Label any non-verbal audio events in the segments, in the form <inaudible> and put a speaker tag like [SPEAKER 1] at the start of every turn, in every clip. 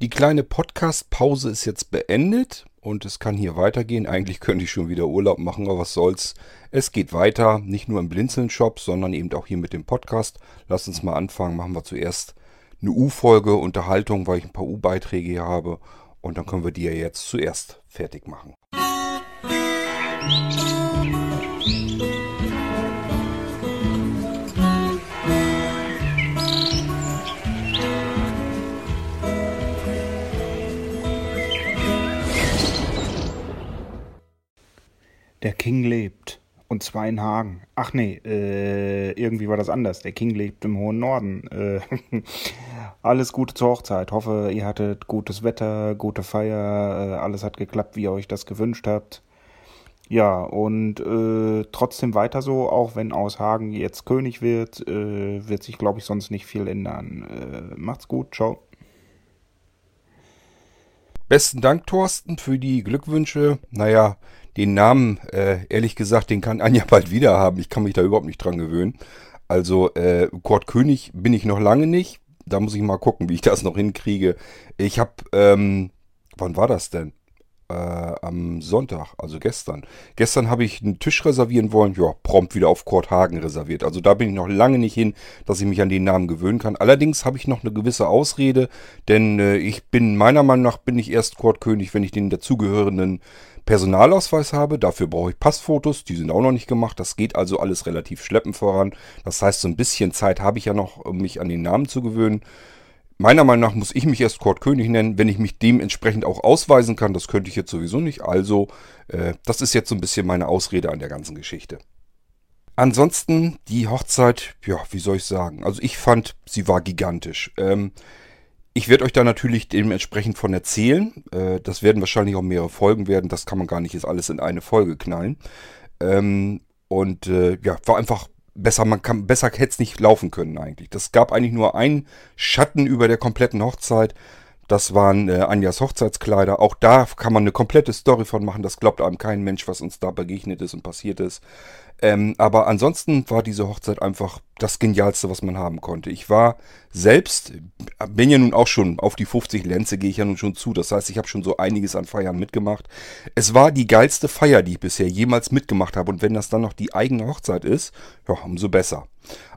[SPEAKER 1] Die kleine Podcast-Pause ist jetzt beendet und es kann hier weitergehen. Eigentlich könnte ich schon wieder Urlaub machen, aber was soll's. Es geht weiter, nicht nur im Blinzeln-Shop, sondern eben auch hier mit dem Podcast. Lass uns mal anfangen. Machen wir zuerst eine U-Folge, Unterhaltung, weil ich ein paar U-Beiträge hier habe. Und dann können wir die ja jetzt zuerst fertig machen.
[SPEAKER 2] Der King lebt. Und zwar in Hagen. Ach nee, äh, irgendwie war das anders. Der King lebt im hohen Norden. Äh, <laughs> alles Gute zur Hochzeit. Hoffe, ihr hattet gutes Wetter, gute Feier. Äh, alles hat geklappt, wie ihr euch das gewünscht habt. Ja, und äh, trotzdem weiter so, auch wenn aus Hagen jetzt König wird, äh, wird sich, glaube ich, sonst nicht viel ändern. Äh, macht's gut, ciao.
[SPEAKER 1] Besten Dank, Thorsten, für die Glückwünsche. Naja, den Namen, äh, ehrlich gesagt, den kann Anja bald wieder haben. Ich kann mich da überhaupt nicht dran gewöhnen. Also, äh, Kurt König bin ich noch lange nicht. Da muss ich mal gucken, wie ich das noch hinkriege. Ich habe, ähm, wann war das denn? Äh, am Sonntag, also gestern. Gestern habe ich einen Tisch reservieren wollen, ja, prompt wieder auf Kurt Hagen reserviert. Also da bin ich noch lange nicht hin, dass ich mich an den Namen gewöhnen kann. Allerdings habe ich noch eine gewisse Ausrede, denn äh, ich bin, meiner Meinung nach, bin ich erst Kurt König, wenn ich den dazugehörenden Personalausweis habe. Dafür brauche ich Passfotos, die sind auch noch nicht gemacht. Das geht also alles relativ schleppend voran. Das heißt, so ein bisschen Zeit habe ich ja noch, um mich an den Namen zu gewöhnen. Meiner Meinung nach muss ich mich erst Kurt König nennen, wenn ich mich dementsprechend auch ausweisen kann. Das könnte ich jetzt sowieso nicht. Also, äh, das ist jetzt so ein bisschen meine Ausrede an der ganzen Geschichte. Ansonsten die Hochzeit, ja, wie soll ich sagen? Also ich fand, sie war gigantisch. Ähm, ich werde euch da natürlich dementsprechend von erzählen. Äh, das werden wahrscheinlich auch mehrere Folgen werden. Das kann man gar nicht jetzt alles in eine Folge knallen. Ähm, und äh, ja, war einfach besser, man kann, besser hätte es nicht laufen können eigentlich. Das gab eigentlich nur einen Schatten über der kompletten Hochzeit. Das waren äh, Anjas Hochzeitskleider. Auch da kann man eine komplette Story von machen. Das glaubt einem kein Mensch, was uns da begegnet ist und passiert ist. Ähm, aber ansonsten war diese Hochzeit einfach das Genialste, was man haben konnte. Ich war selbst, bin ja nun auch schon auf die 50 Lenze, gehe ich ja nun schon zu. Das heißt, ich habe schon so einiges an Feiern mitgemacht. Es war die geilste Feier, die ich bisher jemals mitgemacht habe. Und wenn das dann noch die eigene Hochzeit ist, ja, umso besser.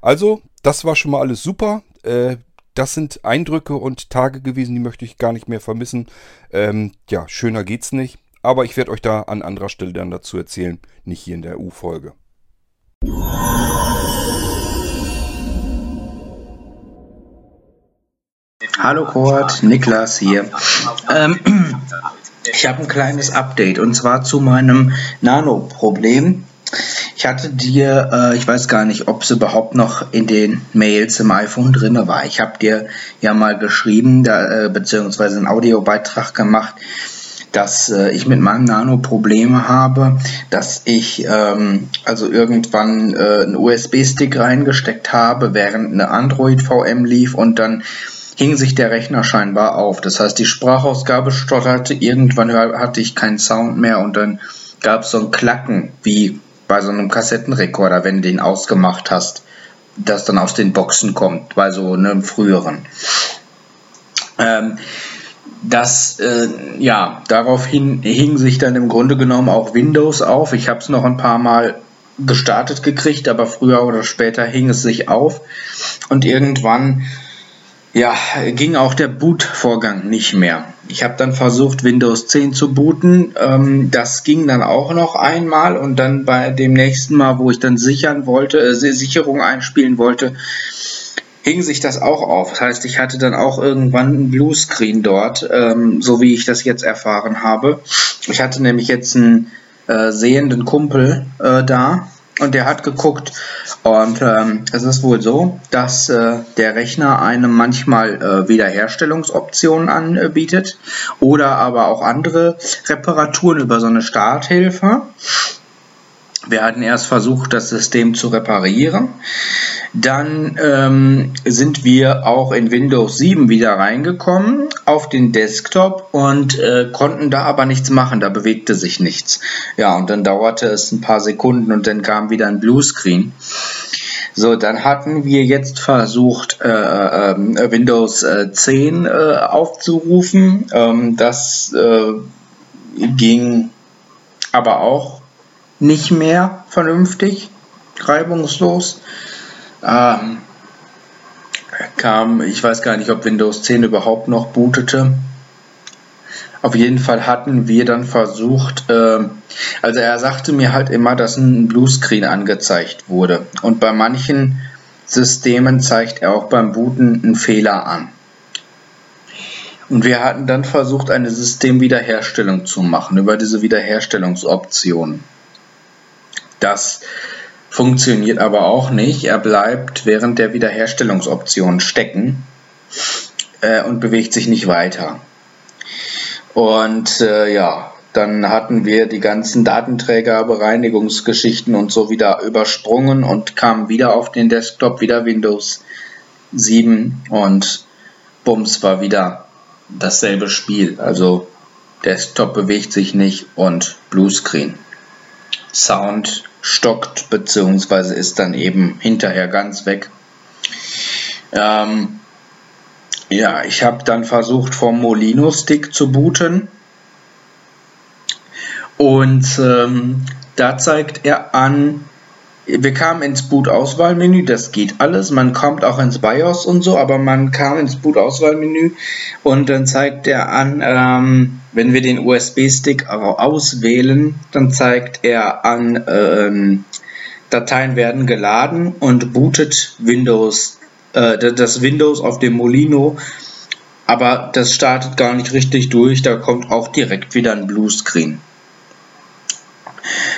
[SPEAKER 1] Also, das war schon mal alles super. Äh, das sind Eindrücke und Tage gewesen, die möchte ich gar nicht mehr vermissen. Ähm, ja, schöner geht's nicht. Aber ich werde euch da an anderer Stelle dann dazu erzählen, nicht hier in der U-Folge.
[SPEAKER 3] Hallo Kurt, Niklas hier. Ähm, ich habe ein kleines Update und zwar zu meinem Nano-Problem. Ich hatte dir, äh, ich weiß gar nicht, ob es überhaupt noch in den Mails im iPhone drin war. Ich habe dir ja mal geschrieben, da, äh, beziehungsweise einen Audiobeitrag gemacht, dass äh, ich mit meinem Nano Probleme habe, dass ich ähm, also irgendwann äh, einen USB-Stick reingesteckt habe, während eine Android-VM lief und dann hing sich der Rechner scheinbar auf. Das heißt, die Sprachausgabe stotterte, irgendwann hatte ich keinen Sound mehr und dann gab es so ein Klacken, wie bei so einem Kassettenrekorder, wenn du den ausgemacht hast, das dann aus den Boxen kommt, bei so einem früheren. Ähm, das, äh, ja, daraufhin hing sich dann im Grunde genommen auch Windows auf. Ich habe es noch ein paar Mal gestartet gekriegt, aber früher oder später hing es sich auf. Und irgendwann, ja, ging auch der Bootvorgang nicht mehr. Ich habe dann versucht, Windows 10 zu booten. Ähm, das ging dann auch noch einmal und dann bei dem nächsten Mal, wo ich dann sichern wollte, äh, Sicherung einspielen wollte, hing sich das auch auf. Das heißt, ich hatte dann auch irgendwann einen Bluescreen dort, ähm, so wie ich das jetzt erfahren habe. Ich hatte nämlich jetzt einen äh, sehenden Kumpel äh, da und der hat geguckt und ähm, es ist wohl so, dass äh, der Rechner einem manchmal äh, Wiederherstellungsoptionen anbietet oder aber auch andere Reparaturen über so eine Starthilfe. Wir hatten erst versucht, das System zu reparieren. Dann ähm, sind wir auch in Windows 7 wieder reingekommen auf den Desktop und äh, konnten da aber nichts machen, da bewegte sich nichts. Ja, und dann dauerte es ein paar Sekunden und dann kam wieder ein Bluescreen. So, dann hatten wir jetzt versucht, äh, äh, Windows 10 äh, aufzurufen. Ähm, das äh, ging aber auch nicht mehr vernünftig, reibungslos. Ähm, kam, ich weiß gar nicht, ob Windows 10 überhaupt noch bootete. Auf jeden Fall hatten wir dann versucht, äh, also er sagte mir halt immer, dass ein Bluescreen angezeigt wurde. Und bei manchen Systemen zeigt er auch beim Booten einen Fehler an. Und wir hatten dann versucht, eine Systemwiederherstellung zu machen über diese Wiederherstellungsoption. Das funktioniert aber auch nicht. Er bleibt während der Wiederherstellungsoption stecken äh, und bewegt sich nicht weiter. Und äh, ja, dann hatten wir die ganzen Datenträgerbereinigungsgeschichten und so wieder übersprungen und kamen wieder auf den Desktop, wieder Windows 7 und bums war wieder dasselbe Spiel. Also Desktop bewegt sich nicht und Bluescreen. Sound stockt bzw. ist dann eben hinterher ganz weg. Ähm, ja, ich habe dann versucht vom Molino Stick zu booten. Und ähm, da zeigt er an, wir kamen ins Boot-Auswahlmenü, das geht alles. Man kommt auch ins BIOS und so, aber man kam ins Boot-Auswahlmenü und dann zeigt er an, ähm, wenn wir den USB-Stick auswählen, dann zeigt er an, ähm, Dateien werden geladen und bootet Windows äh, das Windows auf dem Molino, aber das startet gar nicht richtig durch, da kommt auch direkt wieder ein Bluescreen.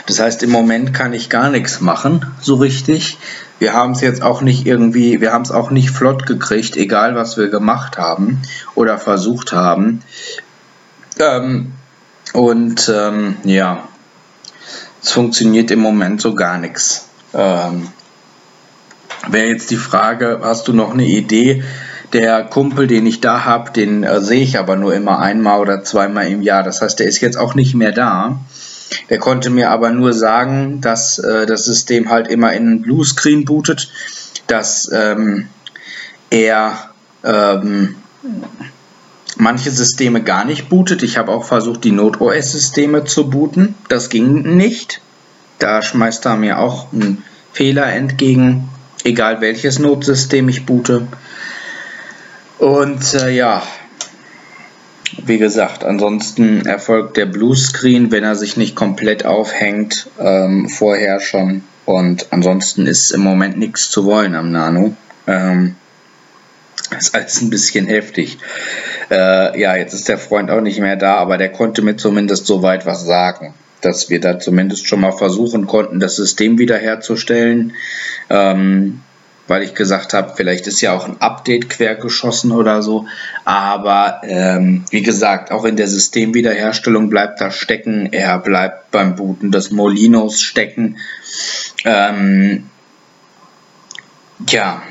[SPEAKER 3] Das heißt, im Moment kann ich gar nichts machen, so richtig. Wir haben es jetzt auch nicht irgendwie, wir haben es auch nicht flott gekriegt, egal was wir gemacht haben oder versucht haben. Ähm, und ähm, ja, es funktioniert im Moment so gar nichts. Ähm, Wäre jetzt die Frage, hast du noch eine Idee? Der Kumpel, den ich da habe, den äh, sehe ich aber nur immer einmal oder zweimal im Jahr. Das heißt, der ist jetzt auch nicht mehr da. Der konnte mir aber nur sagen, dass äh, das System halt immer in Bluescreen bootet, dass ähm, er ähm, manche Systeme gar nicht bootet. Ich habe auch versucht, die Node-OS-Systeme zu booten. Das ging nicht. Da schmeißt er mir auch einen Fehler entgegen egal welches Notsystem ich boote. Und äh, ja, wie gesagt, ansonsten erfolgt der Bluescreen, wenn er sich nicht komplett aufhängt, ähm, vorher schon. Und ansonsten ist im Moment nichts zu wollen am Nano. Ähm, ist alles ein bisschen heftig. Äh, ja, jetzt ist der Freund auch nicht mehr da, aber der konnte mir zumindest soweit was sagen, dass wir da zumindest schon mal versuchen konnten, das System wiederherzustellen. Ähm, weil ich gesagt habe, vielleicht ist ja auch ein Update quergeschossen oder so. Aber ähm, wie gesagt, auch in der Systemwiederherstellung bleibt er stecken. Er bleibt beim Booten des Molinos stecken. Ähm, ja,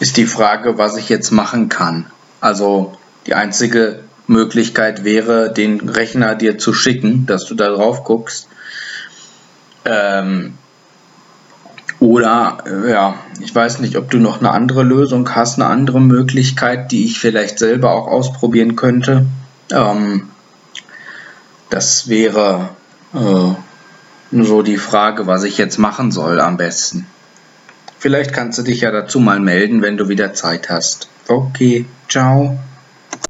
[SPEAKER 3] ist die Frage, was ich jetzt machen kann. Also die einzige Möglichkeit wäre, den Rechner dir zu schicken, dass du da drauf guckst. Ähm, oder, äh, ja, ich weiß nicht, ob du noch eine andere Lösung hast, eine andere Möglichkeit, die ich vielleicht selber auch ausprobieren könnte. Ähm, das wäre äh, so die Frage, was ich jetzt machen soll am besten. Vielleicht kannst du dich ja dazu mal melden, wenn du wieder Zeit hast. Okay, ciao.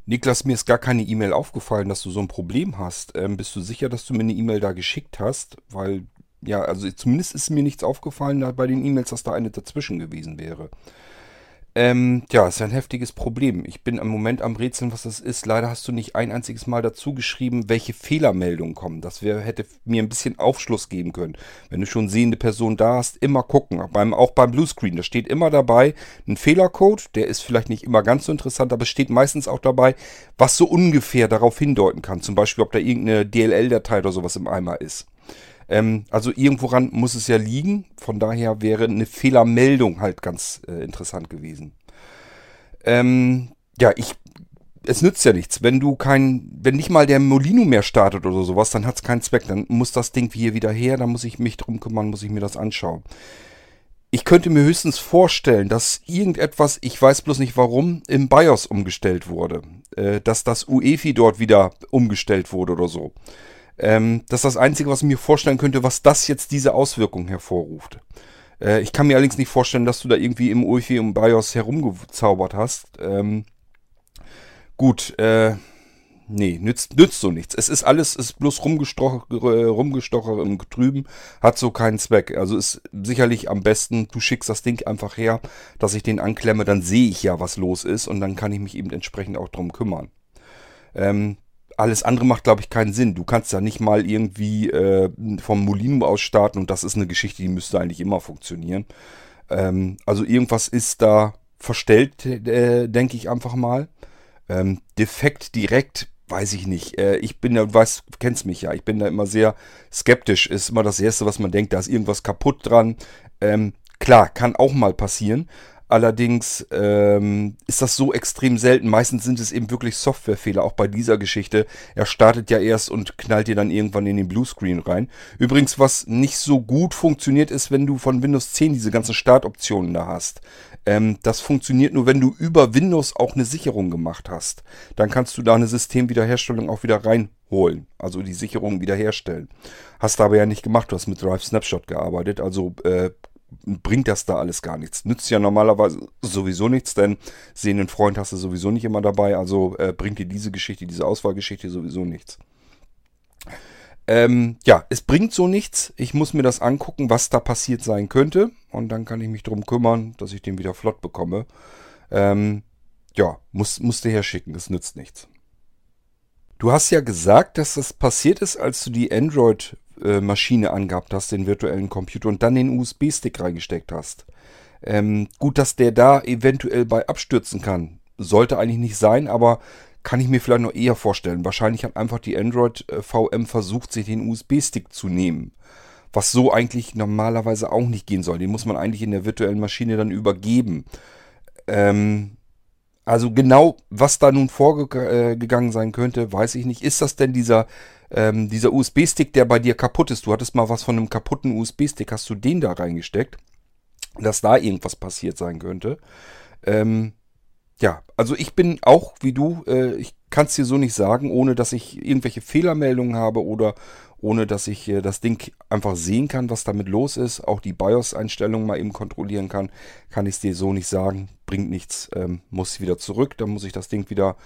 [SPEAKER 1] Niklas, mir ist gar keine E-Mail aufgefallen, dass du so ein Problem hast. Ähm, bist du sicher, dass du mir eine E-Mail da geschickt hast? Weil ja, also zumindest ist mir nichts aufgefallen bei den E-Mails, dass da eine dazwischen gewesen wäre. Ähm, ja, ist ein heftiges Problem. Ich bin im Moment am Rätseln, was das ist. Leider hast du nicht ein einziges Mal dazu geschrieben, welche Fehlermeldungen kommen. Das wär, hätte mir ein bisschen Aufschluss geben können. Wenn du schon sehende Person da hast, immer gucken. Beim, auch beim Bluescreen, da steht immer dabei ein Fehlercode. Der ist vielleicht nicht immer ganz so interessant, aber es steht meistens auch dabei, was so ungefähr darauf hindeuten kann. Zum Beispiel, ob da irgendeine DLL-Datei oder sowas im Eimer ist. Ähm, also irgendworan muss es ja liegen. Von daher wäre eine Fehlermeldung halt ganz äh, interessant gewesen. Ähm, ja, ich. Es nützt ja nichts. Wenn du kein, wenn nicht mal der Molino mehr startet oder sowas, dann hat es keinen Zweck. Dann muss das Ding hier wieder her, dann muss ich mich drum kümmern, muss ich mir das anschauen. ich könnte mir höchstens vorstellen, dass irgendetwas, ich weiß bloß nicht warum, im BIOS umgestellt wurde. Äh, dass das UEFI dort wieder umgestellt wurde oder so. Ähm, das ist das Einzige, was ich mir vorstellen könnte, was das jetzt diese Auswirkungen hervorruft. Äh, ich kann mir allerdings nicht vorstellen, dass du da irgendwie im UEFI und BIOS herumgezaubert hast. Ähm, gut, äh, nee, nützt, nützt so nichts. Es ist alles, ist bloß rumgestocher, rumgestocher im Trüben, hat so keinen Zweck. Also ist sicherlich am besten, du schickst das Ding einfach her, dass ich den anklemme, dann sehe ich ja, was los ist und dann kann ich mich eben entsprechend auch drum kümmern. Ähm, alles andere macht, glaube ich, keinen Sinn. Du kannst ja nicht mal irgendwie äh, vom Molino aus starten und das ist eine Geschichte, die müsste eigentlich immer funktionieren. Ähm, also irgendwas ist da verstellt, äh, denke ich einfach mal. Ähm, defekt direkt weiß ich nicht. Äh, ich bin ja, du weißt, kennst mich ja, ich bin da immer sehr skeptisch. Ist immer das Erste, was man denkt, da ist irgendwas kaputt dran. Ähm, klar, kann auch mal passieren. Allerdings ähm, ist das so extrem selten. Meistens sind es eben wirklich Softwarefehler, auch bei dieser Geschichte. Er startet ja erst und knallt dir dann irgendwann in den Bluescreen rein. Übrigens, was nicht so gut funktioniert, ist, wenn du von Windows 10 diese ganzen Startoptionen da hast. Ähm, das funktioniert nur, wenn du über Windows auch eine Sicherung gemacht hast. Dann kannst du da eine Systemwiederherstellung auch wieder reinholen. Also die Sicherung wiederherstellen. Hast du aber ja nicht gemacht. Du hast mit Drive Snapshot gearbeitet. Also äh, bringt das da alles gar nichts. Nützt ja normalerweise sowieso nichts, denn sehenden Freund hast du sowieso nicht immer dabei, also äh, bringt dir diese Geschichte, diese Auswahlgeschichte sowieso nichts. Ähm, ja, es bringt so nichts. Ich muss mir das angucken, was da passiert sein könnte. Und dann kann ich mich darum kümmern, dass ich den wieder flott bekomme. Ähm, ja, muss, musste herschicken, das nützt nichts. Du hast ja gesagt, dass das passiert ist, als du die Android Maschine angehabt hast, den virtuellen Computer, und dann den USB-Stick reingesteckt hast. Ähm, gut, dass der da eventuell bei abstürzen kann. Sollte eigentlich nicht sein, aber kann ich mir vielleicht noch eher vorstellen. Wahrscheinlich hat einfach die Android äh, VM versucht, sich den USB-Stick zu nehmen. Was so eigentlich normalerweise auch nicht gehen soll. Den muss man eigentlich in der virtuellen Maschine dann übergeben. Ähm, also genau, was da nun vorgegangen sein könnte, weiß ich nicht. Ist das denn dieser, ähm, dieser USB-Stick, der bei dir kaputt ist? Du hattest mal was von einem kaputten USB-Stick. Hast du den da reingesteckt? Dass da irgendwas passiert sein könnte. Ähm, ja, also ich bin auch wie du, äh, ich kann es dir so nicht sagen, ohne dass ich irgendwelche Fehlermeldungen habe oder ohne dass ich äh, das Ding einfach sehen kann, was damit los ist, auch die BIOS-Einstellungen mal eben kontrollieren kann, kann ich es dir so nicht sagen. Bringt nichts, ähm, muss wieder zurück, dann muss ich das Ding wieder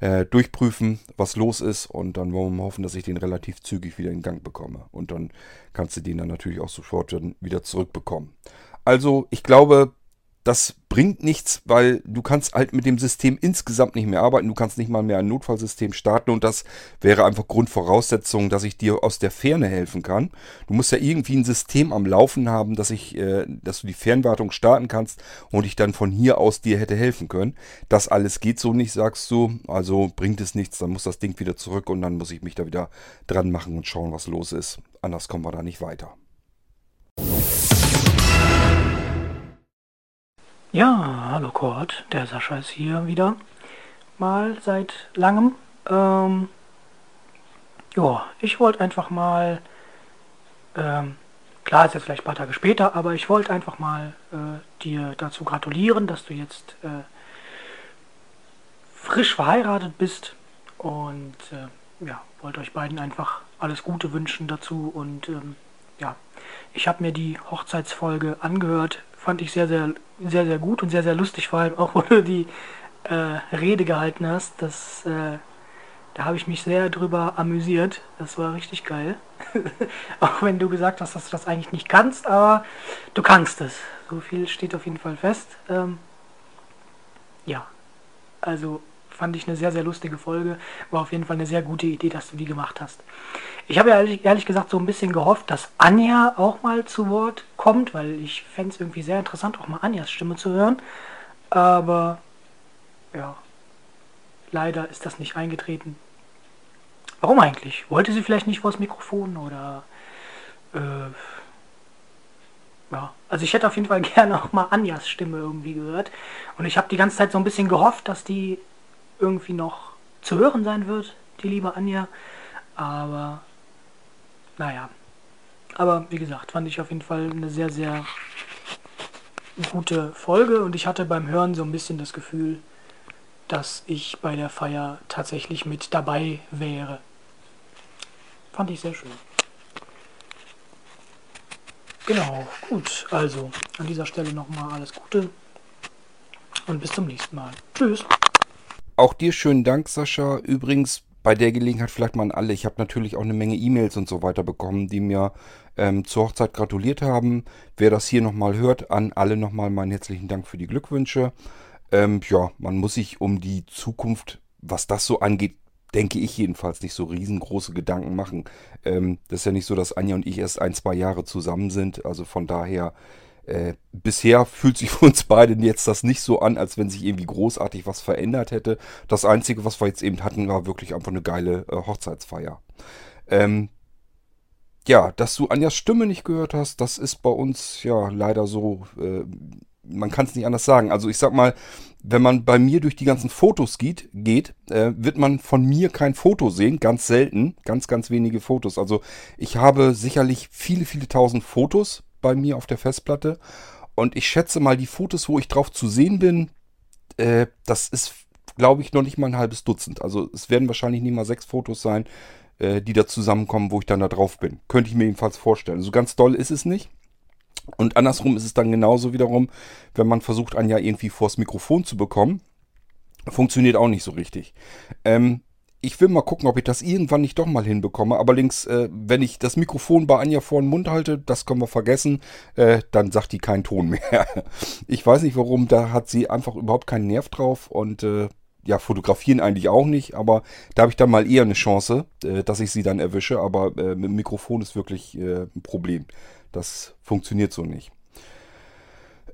[SPEAKER 1] äh, durchprüfen, was los ist und dann wollen wir mal hoffen, dass ich den relativ zügig wieder in Gang bekomme. Und dann kannst du den dann natürlich auch sofort wieder zurückbekommen. Also ich glaube, das bringt nichts, weil du kannst halt mit dem System insgesamt nicht mehr arbeiten. Du kannst nicht mal mehr ein Notfallsystem starten und das wäre einfach Grundvoraussetzung, dass ich dir aus der Ferne helfen kann. Du musst ja irgendwie ein System am Laufen haben, dass ich, äh, dass du die Fernwartung starten kannst und ich dann von hier aus dir hätte helfen können. Das alles geht so nicht, sagst du. Also bringt es nichts, dann muss das Ding wieder zurück und dann muss ich mich da wieder dran machen und schauen, was los ist. Anders kommen wir da nicht weiter.
[SPEAKER 4] Ja, hallo Kurt, der Sascha ist hier wieder. Mal seit langem. Ähm, ja, ich wollte einfach mal, ähm, klar ist jetzt vielleicht ein paar Tage später, aber ich wollte einfach mal äh, dir dazu gratulieren, dass du jetzt äh, frisch verheiratet bist. Und äh, ja, wollte euch beiden einfach alles Gute wünschen dazu. Und ähm, ja, ich habe mir die Hochzeitsfolge angehört fand ich sehr, sehr, sehr, sehr gut und sehr, sehr lustig, vor allem auch, <laughs> wo du die äh, Rede gehalten hast. Das, äh, da habe ich mich sehr drüber amüsiert. Das war richtig geil. <laughs> auch wenn du gesagt hast, dass du das eigentlich nicht kannst, aber du kannst es. So viel steht auf jeden Fall fest. Ähm, ja, also fand ich eine sehr, sehr lustige Folge. War auf jeden Fall eine sehr gute Idee, dass du die gemacht hast. Ich habe ja ehrlich, ehrlich, gesagt so ein bisschen gehofft, dass Anja auch mal zu Wort kommt, weil ich fände es irgendwie sehr interessant, auch mal Anjas Stimme zu hören. Aber ja, leider ist das nicht eingetreten. Warum eigentlich? Wollte sie vielleicht nicht vors Mikrofon oder... Äh, ja, also ich hätte auf jeden Fall <laughs> gerne auch mal Anjas Stimme irgendwie gehört. Und ich habe die ganze Zeit so ein bisschen gehofft, dass die irgendwie noch zu hören sein wird, die liebe Anja. Aber naja. Aber wie gesagt, fand ich auf jeden Fall eine sehr, sehr gute Folge und ich hatte beim Hören so ein bisschen das Gefühl, dass ich bei der Feier tatsächlich mit dabei wäre. Fand ich sehr schön. Genau, gut. Also an dieser Stelle nochmal alles Gute und bis zum nächsten Mal. Tschüss.
[SPEAKER 1] Auch dir schönen Dank, Sascha. Übrigens, bei der Gelegenheit vielleicht mal an alle. Ich habe natürlich auch eine Menge E-Mails und so weiter bekommen, die mir ähm, zur Hochzeit gratuliert haben. Wer das hier nochmal hört, an alle nochmal meinen herzlichen Dank für die Glückwünsche. Ähm, ja, man muss sich um die Zukunft, was das so angeht, denke ich jedenfalls nicht so riesengroße Gedanken machen. Ähm, das ist ja nicht so, dass Anja und ich erst ein, zwei Jahre zusammen sind. Also von daher, äh, bisher fühlt sich für uns beide jetzt das nicht so an, als wenn sich irgendwie großartig was verändert hätte. Das Einzige, was wir jetzt eben hatten, war wirklich einfach eine geile äh, Hochzeitsfeier. Ähm, ja, dass du Anjas Stimme nicht gehört hast, das ist bei uns ja leider so. Äh, man kann es nicht anders sagen. Also ich sag mal, wenn man bei mir durch die ganzen Fotos geht, geht äh, wird man von mir kein Foto sehen. Ganz selten. Ganz, ganz wenige Fotos. Also ich habe sicherlich viele, viele tausend Fotos bei mir auf der Festplatte. Und ich schätze mal, die Fotos, wo ich drauf zu sehen bin, äh, das ist, glaube ich, noch nicht mal ein halbes Dutzend. Also es werden wahrscheinlich nicht mal sechs Fotos sein, äh, die da zusammenkommen, wo ich dann da drauf bin. Könnte ich mir jedenfalls vorstellen. So ganz doll ist es nicht. Und andersrum ist es dann genauso wiederum, wenn man versucht, Anja irgendwie vors Mikrofon zu bekommen. Funktioniert auch nicht so richtig. Ähm, ich will mal gucken, ob ich das irgendwann nicht doch mal hinbekomme. Allerdings, äh, wenn ich das Mikrofon bei Anja vor den Mund halte, das können wir vergessen, äh, dann sagt die keinen Ton mehr. <laughs> ich weiß nicht warum, da hat sie einfach überhaupt keinen Nerv drauf und äh, ja, fotografieren eigentlich auch nicht, aber da habe ich dann mal eher eine Chance, äh, dass ich sie dann erwische. Aber äh, mit dem Mikrofon ist wirklich äh, ein Problem. Das funktioniert so nicht.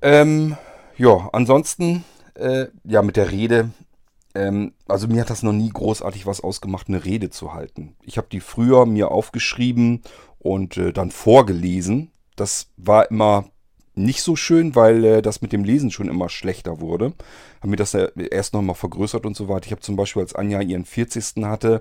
[SPEAKER 1] Ähm, ja, ansonsten, ja, mit der Rede. Ähm, also mir hat das noch nie großartig was ausgemacht, eine Rede zu halten. Ich habe die früher mir aufgeschrieben und äh, dann vorgelesen. Das war immer nicht so schön, weil äh, das mit dem Lesen schon immer schlechter wurde. Haben mir das erst noch mal vergrößert und so weiter. Ich habe zum Beispiel, als Anja ihren 40. hatte,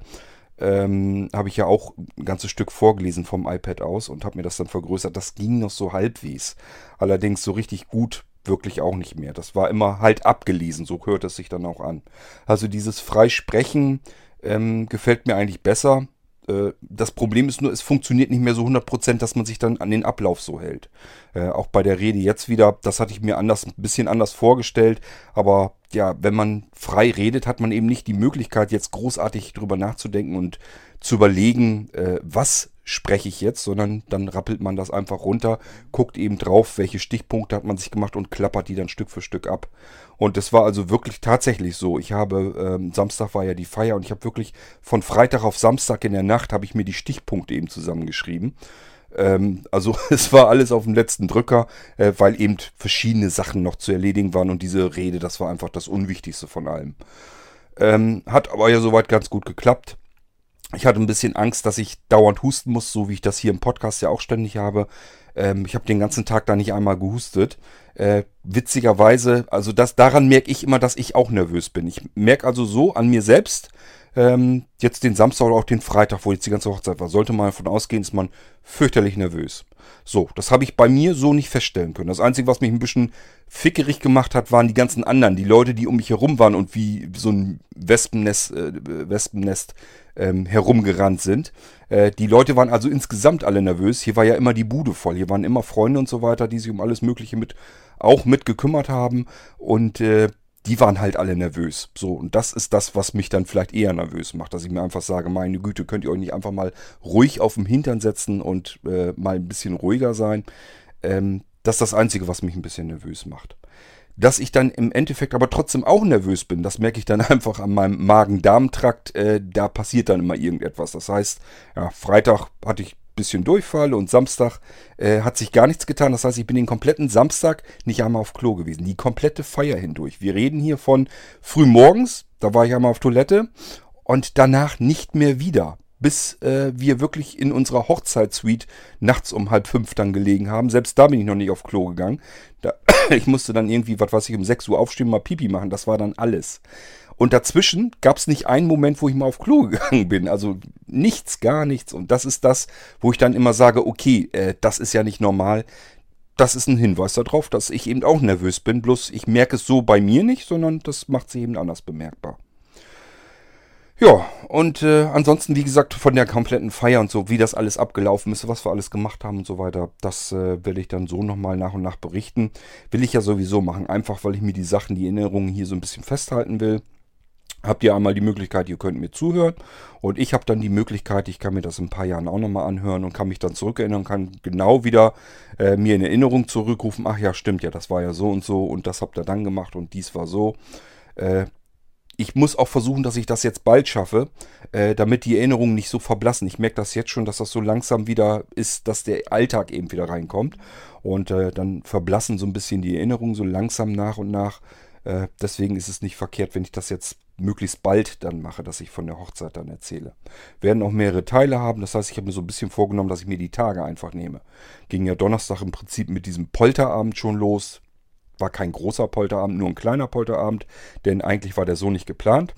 [SPEAKER 1] ähm, habe ich ja auch ein ganzes Stück vorgelesen vom iPad aus und habe mir das dann vergrößert. Das ging noch so halbwegs. Allerdings so richtig gut wirklich auch nicht mehr. Das war immer halt abgelesen, so hört es sich dann auch an. Also dieses Freisprechen ähm, gefällt mir eigentlich besser. Äh, das Problem ist nur, es funktioniert nicht mehr so 100%, dass man sich dann an den Ablauf so hält. Äh, auch bei der Rede jetzt wieder, das hatte ich mir anders, ein bisschen anders vorgestellt, aber ja, wenn man frei redet, hat man eben nicht die Möglichkeit, jetzt großartig drüber nachzudenken und zu überlegen, äh, was spreche ich jetzt, sondern dann rappelt man das einfach runter, guckt eben drauf, welche Stichpunkte hat man sich gemacht und klappert die dann Stück für Stück ab. Und das war also wirklich tatsächlich so. Ich habe, ähm, Samstag war ja die Feier und ich habe wirklich von Freitag auf Samstag in der Nacht habe ich mir die Stichpunkte eben zusammengeschrieben. Ähm, also <laughs> es war alles auf dem letzten Drücker, äh, weil eben verschiedene Sachen noch zu erledigen waren und diese Rede, das war einfach das Unwichtigste von allem. Ähm, hat aber ja soweit ganz gut geklappt. Ich hatte ein bisschen Angst, dass ich dauernd husten muss, so wie ich das hier im Podcast ja auch ständig habe. Ähm, ich habe den ganzen Tag da nicht einmal gehustet. Äh, witzigerweise, also das, daran merke ich immer, dass ich auch nervös bin. Ich merke also so an mir selbst, ähm, jetzt den Samstag oder auch den Freitag, wo jetzt die ganze Hochzeit war, sollte man davon ausgehen, ist man fürchterlich nervös. So, das habe ich bei mir so nicht feststellen können. Das Einzige, was mich ein bisschen fickerig gemacht hat, waren die ganzen anderen, die Leute, die um mich herum waren und wie so ein Wespennest, äh, Wespennest ähm, herumgerannt sind. Äh, die Leute waren also insgesamt alle nervös. Hier war ja immer die Bude voll. Hier waren immer Freunde und so weiter, die sich um alles Mögliche mit auch mit gekümmert haben. Und äh, die waren halt alle nervös. So, und das ist das, was mich dann vielleicht eher nervös macht, dass ich mir einfach sage, meine Güte, könnt ihr euch nicht einfach mal ruhig auf dem Hintern setzen und äh, mal ein bisschen ruhiger sein. Ähm, das ist das Einzige, was mich ein bisschen nervös macht. Dass ich dann im Endeffekt aber trotzdem auch nervös bin, das merke ich dann <laughs> einfach an meinem Magen-Darm-Trakt. Äh, da passiert dann immer irgendetwas. Das heißt, ja, Freitag hatte ich bisschen Durchfall und Samstag äh, hat sich gar nichts getan. Das heißt, ich bin den kompletten Samstag nicht einmal auf Klo gewesen. Die komplette Feier hindurch. Wir reden hier von früh morgens, da war ich einmal auf Toilette und danach nicht mehr wieder. Bis äh, wir wirklich in unserer Hochzeitssuite nachts um halb fünf dann gelegen haben. Selbst da bin ich noch nicht auf Klo gegangen. Da, <clears throat> ich musste dann irgendwie, was weiß ich, um 6 Uhr aufstehen, mal Pipi machen. Das war dann alles. Und dazwischen gab es nicht einen Moment, wo ich mal auf Klo <laughs> gegangen bin. Also nichts, gar nichts. Und das ist das, wo ich dann immer sage, okay, äh, das ist ja nicht normal. das ist ein Hinweis darauf, dass ich eben auch nervös bin. Bloß ich merke es so bei mir nicht, sondern das macht sich eben anders bemerkbar. Ja, und äh, ansonsten, wie gesagt, von der kompletten Feier und so, wie das alles abgelaufen ist, was wir alles gemacht haben und so weiter, das äh, werde ich dann so nochmal nach und nach berichten. Will ich ja sowieso machen, einfach weil ich mir die Sachen, die Erinnerungen hier so ein bisschen festhalten will. Habt ihr einmal die Möglichkeit, ihr könnt mir zuhören und ich habe dann die Möglichkeit, ich kann mir das in ein paar Jahren auch nochmal anhören und kann mich dann zurückerinnern, kann genau wieder äh, mir in Erinnerung zurückrufen, ach ja, stimmt ja, das war ja so und so und das habt ihr dann gemacht und dies war so. Ich muss auch versuchen, dass ich das jetzt bald schaffe, äh, damit die Erinnerungen nicht so verblassen. Ich merke das jetzt schon, dass das so langsam wieder ist, dass der Alltag eben wieder reinkommt. Und äh, dann verblassen so ein bisschen die Erinnerungen so langsam nach und nach. Äh, deswegen ist es nicht verkehrt, wenn ich das jetzt möglichst bald dann mache, dass ich von der Hochzeit dann erzähle. Werden auch mehrere Teile haben, das heißt, ich habe mir so ein bisschen vorgenommen, dass ich mir die Tage einfach nehme. Ging ja Donnerstag im Prinzip mit diesem Polterabend schon los war kein großer Polterabend, nur ein kleiner Polterabend, denn eigentlich war der so nicht geplant.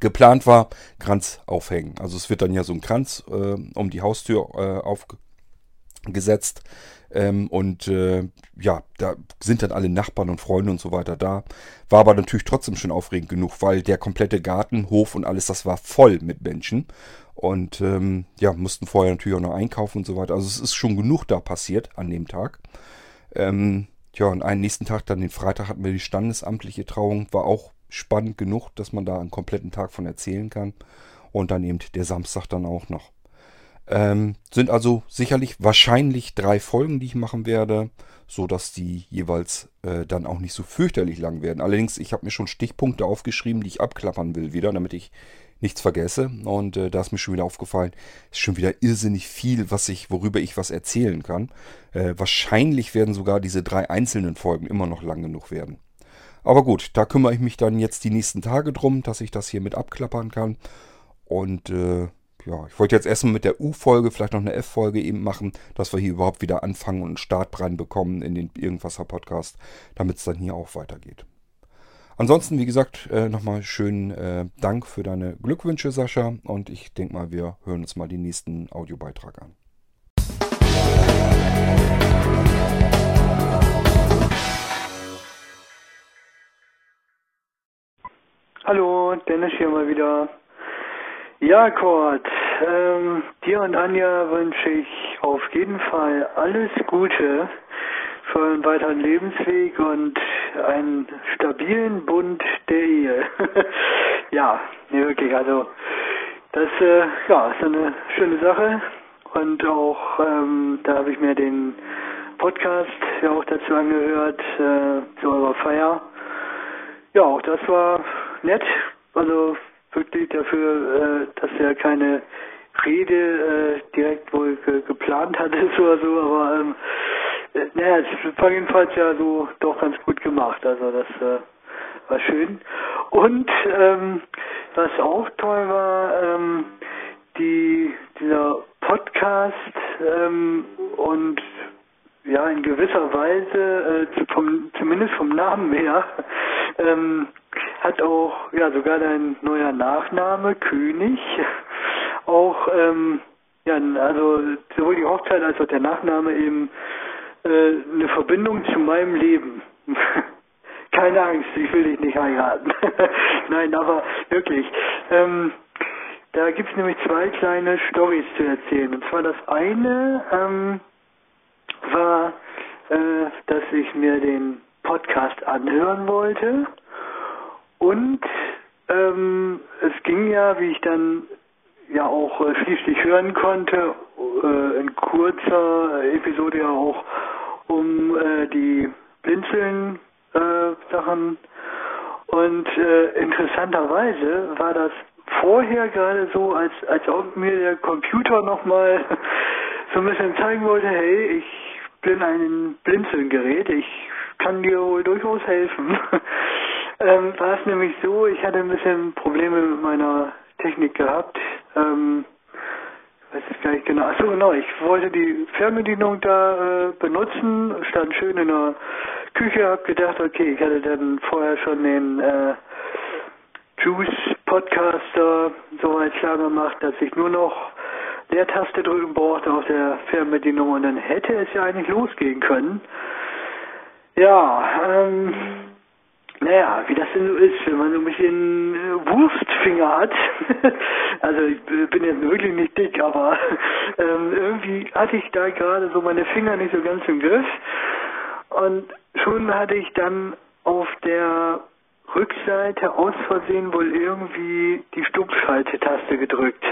[SPEAKER 1] Geplant war Kranz aufhängen. Also es wird dann ja so ein Kranz äh, um die Haustür äh, aufgesetzt. Ähm, und äh, ja, da sind dann alle Nachbarn und Freunde und so weiter da. War aber natürlich trotzdem schon aufregend genug, weil der komplette Garten, Hof und alles, das war voll mit Menschen. Und ähm, ja, mussten vorher natürlich auch noch einkaufen und so weiter. Also es ist schon genug da passiert an dem Tag. Ähm, ja, und einen nächsten Tag, dann den Freitag, hatten wir die standesamtliche Trauung. War auch spannend genug, dass man da einen kompletten Tag von erzählen kann. Und dann eben der Samstag dann auch noch. Ähm, sind also sicherlich wahrscheinlich drei Folgen, die ich machen werde, so dass die jeweils äh, dann auch nicht so fürchterlich lang werden. Allerdings, ich habe mir schon Stichpunkte aufgeschrieben, die ich abklappern will wieder, damit ich nichts vergesse. Und äh, da ist mir schon wieder aufgefallen, ist schon wieder irrsinnig viel, was ich, worüber ich was erzählen kann. Äh, wahrscheinlich werden sogar diese drei einzelnen Folgen immer noch lang genug werden. Aber gut, da kümmere ich mich dann jetzt die nächsten Tage drum, dass ich das hier mit abklappern kann. Und äh, ja, ich wollte jetzt erstmal mit der U-Folge, vielleicht noch eine F-Folge eben machen, dass wir hier überhaupt wieder anfangen und einen Start reinbekommen in den Irgendwasser-Podcast, damit es dann hier auch weitergeht. Ansonsten, wie gesagt, äh, nochmal schönen äh, Dank für deine Glückwünsche, Sascha. Und ich denke mal, wir hören uns mal den nächsten Audiobeitrag an.
[SPEAKER 5] Hallo, Dennis hier mal wieder. Ja, Kurt, ähm, dir und Anja wünsche ich auf jeden Fall alles Gute für einen weiteren Lebensweg und einen stabilen Bund der Ehe. <laughs> ja, nee, wirklich, also das äh, ja, ist eine schöne Sache und auch ähm, da habe ich mir den Podcast ja auch dazu angehört, äh, zu eurer Feier. Ja, auch das war nett, also wirklich dafür, äh, dass er keine Rede äh, direkt wohl ge geplant hatte <laughs> oder so, aber ähm, naja, es war jedenfalls ja so doch ganz gut gemacht. Also das äh, war schön. Und ähm, was auch toll war, ähm, die, dieser Podcast ähm, und ja in gewisser Weise, äh, vom, zumindest vom Namen her, <laughs> ähm, hat auch ja sogar dein neuer Nachname König <laughs> auch ähm, ja also sowohl die Hochzeit als auch der Nachname eben äh, eine Verbindung zu meinem Leben. <laughs> Keine Angst, ich will dich nicht heiraten. <laughs> Nein, aber wirklich. Ähm, da gibt es nämlich zwei kleine Stories zu erzählen. Und zwar das eine ähm, war, äh, dass ich mir den Podcast anhören wollte. Und ähm, es ging ja, wie ich dann ja auch äh, schließlich hören konnte, äh, in kurzer Episode ja auch um äh, die Blinzeln-Sachen. Äh, und äh, interessanterweise war das vorher gerade so, als, als ob mir der Computer nochmal <laughs> so ein bisschen zeigen wollte, hey, ich bin ein Blinzelgerät, ich kann dir wohl durchaus helfen. <laughs> ähm, war es nämlich so, ich hatte ein bisschen Probleme mit meiner Technik gehabt. Ähm, weiß ich gar nicht genau. Achso, genau. Ich wollte die Fernbedienung da äh, benutzen, stand schön in der Küche, hab gedacht, okay, ich hatte dann vorher schon den äh, Juice Podcaster so weit klar gemacht, dass ich nur noch Leertaste drücken brauchte auf der Fernbedienung und dann hätte es ja eigentlich losgehen können. Ja, ähm, naja, wie das denn so ist, wenn man so ein bisschen äh, Wurstfinger hat. <laughs> also ich bin jetzt wirklich nicht dick, aber <laughs> ähm, irgendwie hatte ich da gerade so meine Finger nicht so ganz im Griff. Und schon hatte ich dann auf der Rückseite aus Versehen wohl irgendwie die Stummschaltetaste gedrückt.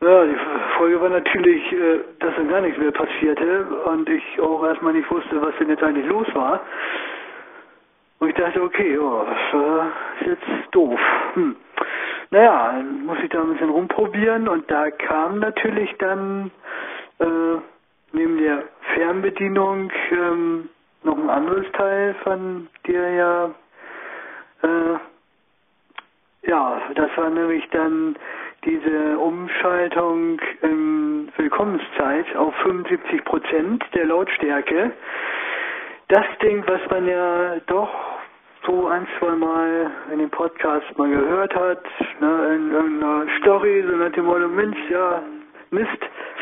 [SPEAKER 5] Ja, die Folge war natürlich, äh, dass dann gar nichts mehr passierte und ich auch erstmal nicht wusste, was denn jetzt eigentlich los war. Und ich dachte, okay, ja, das ist jetzt doof. Hm. Naja, dann muss ich da ein bisschen rumprobieren und da kam natürlich dann äh, neben der Fernbedienung ähm, noch ein anderes Teil von dir ja äh, ja, das war nämlich dann diese Umschaltung in Willkommenszeit auf 75 Prozent der Lautstärke. Das Ding, was man ja doch so ein, zwei Mal in dem Podcast mal gehört hat, ne, in irgendeiner Story, so nach dem Motto, Mensch, ja, Mist,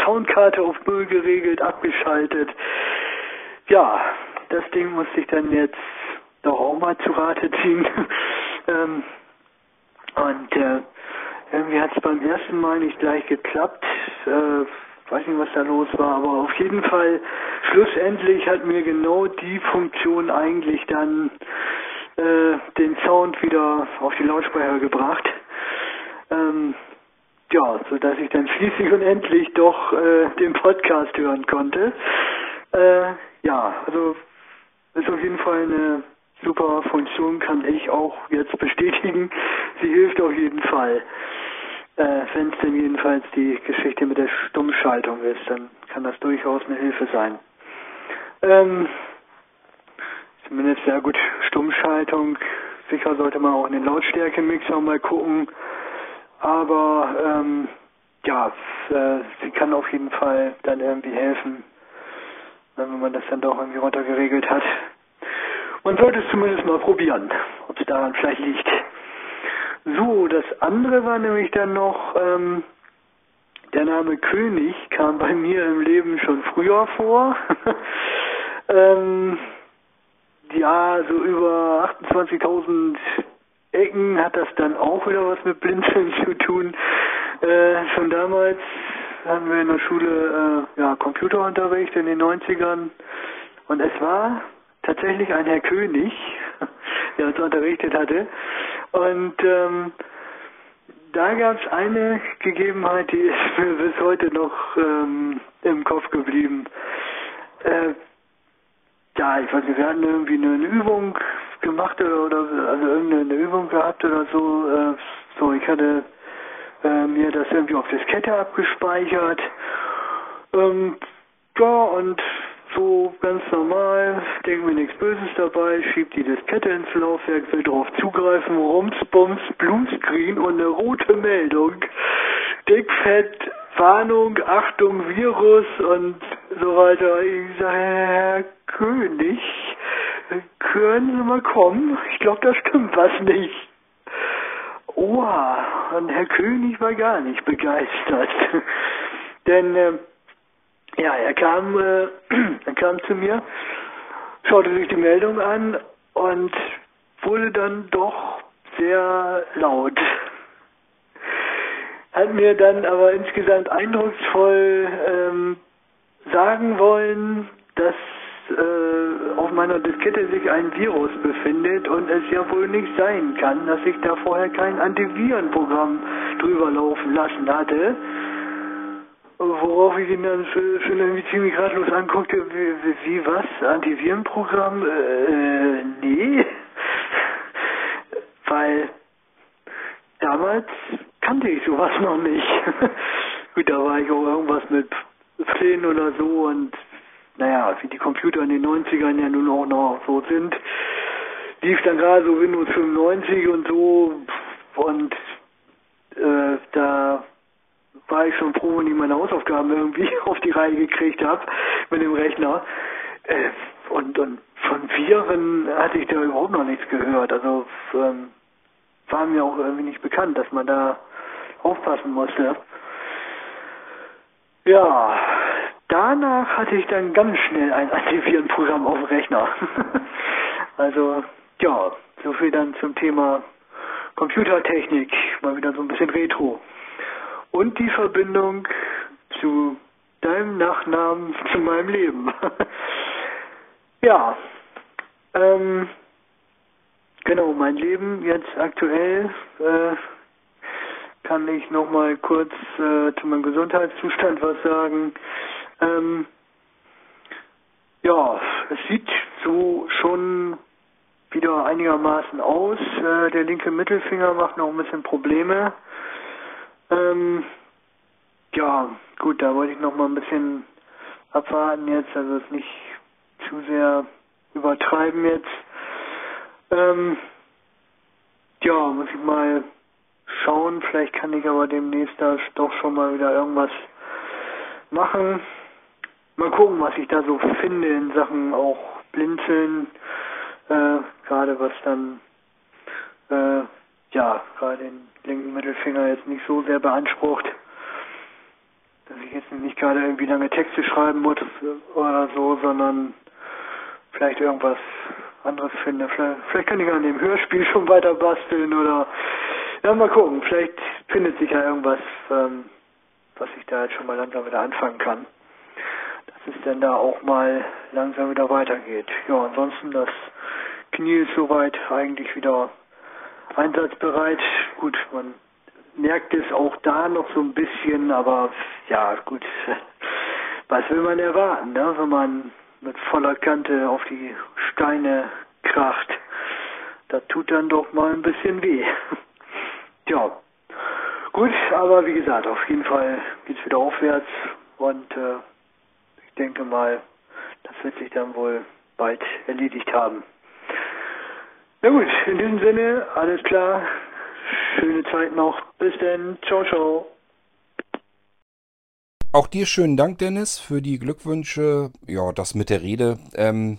[SPEAKER 5] Soundkarte auf Null geregelt, abgeschaltet. Ja, das Ding musste ich dann jetzt doch auch mal zu Rate ziehen. <laughs> ähm, und äh, irgendwie hat es beim ersten Mal nicht gleich geklappt. Äh, weiß nicht, was da los war, aber auf jeden Fall schlussendlich hat mir genau die Funktion eigentlich dann äh, den Sound wieder auf die Lautsprecher gebracht. Ähm, ja, so dass ich dann schließlich und endlich doch äh, den Podcast hören konnte. Äh, ja, also ist auf jeden Fall eine super Funktion, kann ich auch jetzt bestätigen. Sie hilft auf jeden Fall. Äh, Wenn es denn jedenfalls die Geschichte mit der Stummschaltung ist, dann kann das durchaus eine Hilfe sein. Ähm, zumindest sehr gut Stummschaltung. Sicher sollte man auch in den Lautstärkemixer mal gucken. Aber ähm, ja, äh, sie kann auf jeden Fall dann irgendwie helfen, wenn man das dann doch irgendwie runtergeregelt hat. Man sollte es zumindest mal probieren, ob es daran vielleicht liegt. So, das andere war nämlich dann noch, ähm, der Name König kam bei mir im Leben schon früher vor. <laughs> ähm, ja, so über 28.000 Ecken hat das dann auch wieder was mit Blinzeln <laughs> zu tun. Äh, schon damals haben wir in der Schule äh, ja, Computerunterricht in den 90ern und es war tatsächlich ein Herr König, <laughs> der uns unterrichtet hatte. Und ähm, da gab es eine Gegebenheit, die ist <laughs> mir bis heute noch ähm, im Kopf geblieben. Äh, ja, ich weiß nicht, wir hatten irgendwie eine, Übung gemacht oder, also irgendeine Übung gehabt oder so. Äh, so, ich hatte äh, mir das irgendwie auf Diskette abgespeichert. Ähm, ja, und so ganz normal, denken wir nichts Böses dabei, schiebt die Diskette ins Laufwerk, will drauf zugreifen, rums, bums, Bluescreen und eine rote Meldung. Dickfett, Warnung, Achtung, Virus und so weiter. Ich sage, Herr König, können Sie mal kommen? Ich glaube, da stimmt was nicht. Oha, und Herr König war gar nicht begeistert. <laughs> Denn äh, ja, er kam, äh, <clears throat> er kam zu mir, schaute sich die Meldung an und wurde dann doch sehr laut. Hat mir dann aber insgesamt eindrucksvoll ähm, sagen wollen, dass äh, auf meiner Diskette sich ein Virus befindet und es ja wohl nicht sein kann, dass ich da vorher kein Antivirenprogramm drüber laufen lassen hatte. Worauf ich ihn dann schon irgendwie ziemlich ratlos anguckte, wie, wie was? Antivirenprogramm? Äh, nee. <laughs> Weil damals kannte ich sowas noch nicht. <laughs> Gut, da war ich auch irgendwas mit Plänen oder so und naja, wie die Computer in den 90ern ja nun auch noch so sind, lief dann gerade so Windows 95 und so und äh, da war ich schon froh, wenn ich meine Hausaufgaben irgendwie <laughs> auf die Reihe gekriegt habe mit dem Rechner. Äh, und, und von Viren hatte ich da überhaupt noch nichts gehört. Also ähm, war mir auch irgendwie nicht bekannt, dass man da aufpassen musste. Ja, danach hatte ich dann ganz schnell ein Antivirenprogramm auf dem Rechner. <laughs> also, ja, so viel dann zum Thema Computertechnik, mal wieder so ein bisschen Retro. Und die Verbindung zu deinem Nachnamen, <laughs> zu meinem Leben. <laughs> ja, ähm, genau, mein Leben jetzt aktuell äh, kann ich noch mal kurz äh, zu meinem Gesundheitszustand was sagen. Ähm, ja, es sieht so schon wieder einigermaßen aus. Äh, der linke Mittelfinger macht noch ein bisschen Probleme. Ähm, ja, gut, da wollte ich noch mal ein bisschen abwarten jetzt, also es nicht zu sehr übertreiben jetzt. Ähm, ja, muss ich mal schauen. Vielleicht kann ich aber demnächst da doch schon mal wieder irgendwas machen. Mal gucken, was ich da so finde in Sachen auch Blinzeln. Äh, gerade was dann, äh, ja, gerade den linken Mittelfinger jetzt nicht so sehr beansprucht. Dass ich jetzt nicht gerade irgendwie lange Texte schreiben muss oder so, sondern vielleicht irgendwas anderes finde. Vielleicht, vielleicht kann ich an dem Hörspiel schon weiter basteln oder ja, mal gucken. Vielleicht findet sich ja irgendwas, ähm, was ich da jetzt schon mal langsam wieder anfangen kann. Dass es dann da auch mal langsam wieder weitergeht. Ja, ansonsten das Knie ist soweit eigentlich wieder einsatzbereit. Gut, man merkt es auch da noch so ein bisschen, aber ja, gut. <laughs> Was will man erwarten, ne? wenn man mit voller Kante auf die Steine kracht? Das tut dann doch mal ein bisschen weh. <laughs> Ja. Gut, aber wie gesagt, auf jeden Fall geht es wieder aufwärts und äh, ich denke mal, das wird sich dann wohl bald erledigt haben. Na gut, in diesem Sinne, alles klar. Schöne Zeit noch. Bis dann. Ciao, ciao.
[SPEAKER 1] Auch dir schönen Dank, Dennis, für die Glückwünsche. Ja, das mit der Rede. Ähm,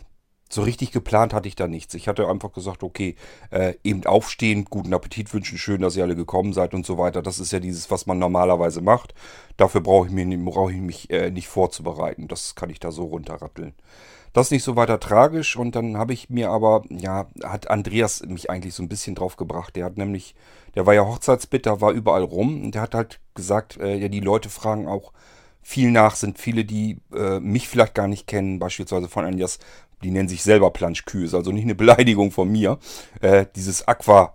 [SPEAKER 1] so richtig geplant hatte ich da nichts. Ich hatte einfach gesagt, okay, äh, eben aufstehen, guten Appetit wünschen, schön, dass ihr alle gekommen seid und so weiter. Das ist ja dieses, was man normalerweise macht. Dafür brauche ich, mir, brauche ich mich äh, nicht vorzubereiten. Das kann ich da so runterratteln. Das ist nicht so weiter tragisch und dann habe ich mir aber, ja, hat Andreas mich eigentlich so ein bisschen drauf gebracht. Der hat nämlich, der war ja Hochzeitsbitter, war überall rum und der hat halt gesagt, äh, ja, die Leute fragen auch viel nach, sind viele, die äh, mich vielleicht gar nicht kennen, beispielsweise von Anjas die nennen sich selber Planschkühe, ist also nicht eine Beleidigung von mir. Äh, dieses Aqua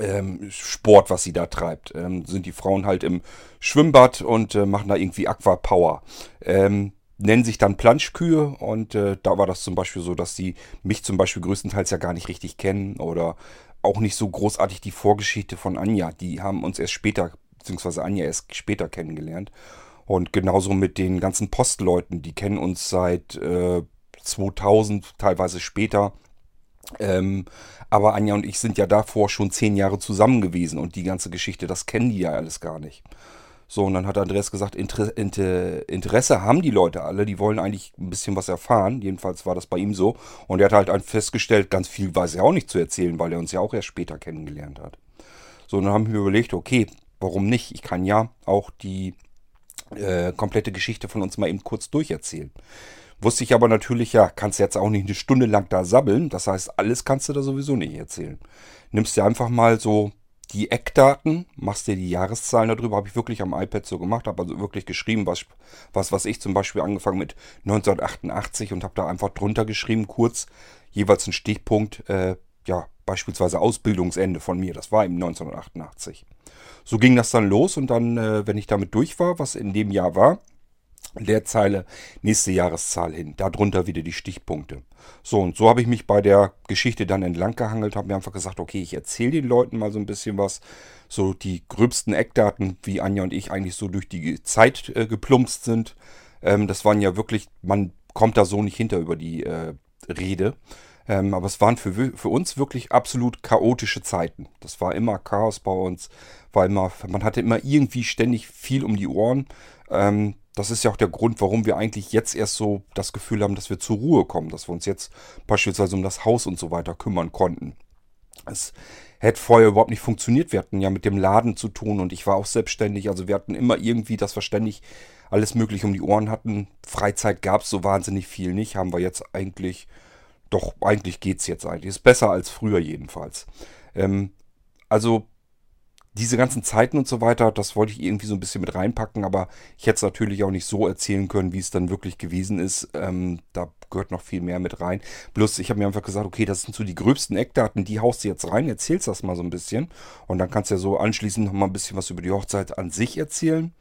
[SPEAKER 1] ähm, Sport, was sie da treibt, ähm, sind die Frauen halt im Schwimmbad und äh, machen da irgendwie Aqua Power. Ähm, nennen sich dann Planschkühe und äh, da war das zum Beispiel so, dass sie mich zum Beispiel größtenteils ja gar nicht richtig kennen oder auch nicht so großartig die Vorgeschichte von Anja. Die haben uns erst später, beziehungsweise Anja erst später kennengelernt. Und genauso mit den ganzen Postleuten, die kennen uns seit äh, 2000, teilweise später. Ähm, aber Anja und ich sind ja davor schon zehn Jahre zusammen gewesen und die ganze Geschichte, das kennen die ja alles gar nicht. So, und dann hat Andreas gesagt, Inter Inter Interesse haben die Leute alle, die wollen eigentlich ein bisschen was erfahren. Jedenfalls war das bei ihm so. Und er hat halt festgestellt, ganz viel weiß er auch nicht zu erzählen, weil er uns ja auch erst später kennengelernt hat. So, und dann haben wir überlegt, okay, warum nicht? Ich kann ja auch die äh, komplette Geschichte von uns mal eben kurz durcherzählen. Wusste ich aber natürlich, ja, kannst jetzt auch nicht eine Stunde lang da sabbeln. Das heißt, alles kannst du da sowieso nicht erzählen. Nimmst dir einfach mal so die Eckdaten, machst dir die Jahreszahlen darüber, habe ich wirklich am iPad so gemacht, habe also wirklich geschrieben, was, was, was ich zum Beispiel angefangen mit 1988 und habe da einfach drunter geschrieben, kurz, jeweils ein Stichpunkt, äh, ja, beispielsweise Ausbildungsende von mir, das war im 1988. So ging das dann los und dann, äh, wenn ich damit durch war, was in dem Jahr war, Leerzeile nächste Jahreszahl hin. Darunter wieder die Stichpunkte. So, und so habe ich mich bei der Geschichte dann entlang gehangelt, habe mir einfach gesagt, okay, ich erzähle den Leuten mal so ein bisschen was. So die gröbsten Eckdaten, wie Anja und ich eigentlich so durch die Zeit äh, geplumpst sind. Ähm, das waren ja wirklich, man kommt da so nicht hinter über die äh, Rede. Ähm, aber es waren für, für uns wirklich absolut chaotische Zeiten. Das war immer Chaos bei uns. War immer, man hatte immer irgendwie ständig viel um die Ohren. Ähm, das ist ja auch der Grund, warum wir eigentlich jetzt erst so das Gefühl haben, dass wir zur Ruhe kommen, dass wir uns jetzt beispielsweise um das Haus und so weiter kümmern konnten. Es hätte vorher überhaupt nicht funktioniert. Wir hatten ja mit dem Laden zu tun und ich war auch selbstständig. Also wir hatten immer irgendwie, dass wir ständig alles mögliche um die Ohren hatten. Freizeit gab es so wahnsinnig viel nicht. Haben wir jetzt eigentlich, doch eigentlich geht es jetzt eigentlich. Ist besser als früher jedenfalls. Ähm, also diese ganzen Zeiten und so weiter, das wollte ich irgendwie so ein bisschen mit reinpacken, aber ich hätte es natürlich auch nicht so erzählen können, wie es dann wirklich gewesen ist. Ähm, da gehört noch viel mehr mit rein. Bloß, ich habe mir einfach gesagt, okay, das sind so die gröbsten Eckdaten, die haust du jetzt rein, erzählst das mal so ein bisschen. Und dann kannst du ja so anschließend noch mal ein bisschen was über die Hochzeit an sich erzählen.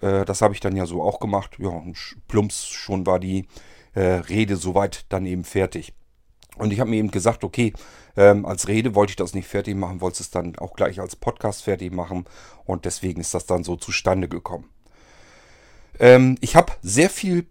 [SPEAKER 1] Äh, das habe ich dann ja so auch gemacht. Ja, und plumps schon war die äh, Rede soweit dann eben fertig. Und ich habe mir eben gesagt, okay, ähm, als Rede wollte ich das nicht fertig machen, wollte es dann auch gleich als Podcast fertig machen und deswegen ist das dann so zustande gekommen. Ähm, ich habe sehr viel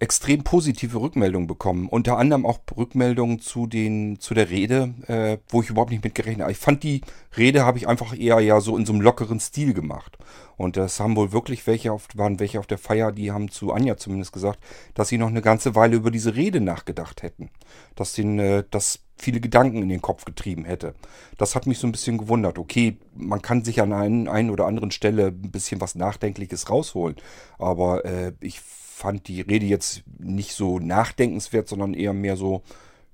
[SPEAKER 1] extrem positive Rückmeldungen bekommen. Unter anderem auch Rückmeldungen zu, den, zu der Rede, äh, wo ich überhaupt nicht mit gerechnet habe. Ich fand die Rede habe ich einfach eher ja so in so einem lockeren Stil gemacht. Und das haben wohl wirklich welche auf, waren welche auf der Feier, die haben zu Anja zumindest gesagt, dass sie noch eine ganze Weile über diese Rede nachgedacht hätten. Dass ihnen äh, das viele Gedanken in den Kopf getrieben hätte. Das hat mich so ein bisschen gewundert. Okay, man kann sich an einen, einen oder anderen Stelle ein bisschen was Nachdenkliches rausholen. Aber äh, ich fand die Rede jetzt nicht so nachdenkenswert, sondern eher mehr so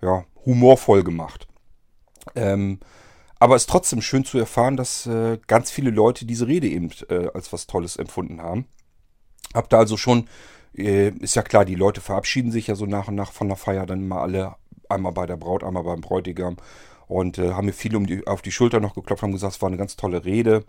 [SPEAKER 1] ja, humorvoll gemacht. Ähm, aber es ist trotzdem schön zu erfahren, dass äh, ganz viele Leute diese Rede eben äh, als was Tolles empfunden haben. Hab da also schon, äh, ist ja klar, die Leute verabschieden sich ja so nach und nach von der Feier dann mal alle, einmal bei der Braut, einmal beim Bräutigam und äh, haben mir viele um die, auf die Schulter noch geklopft, haben gesagt, es war eine ganz tolle Rede.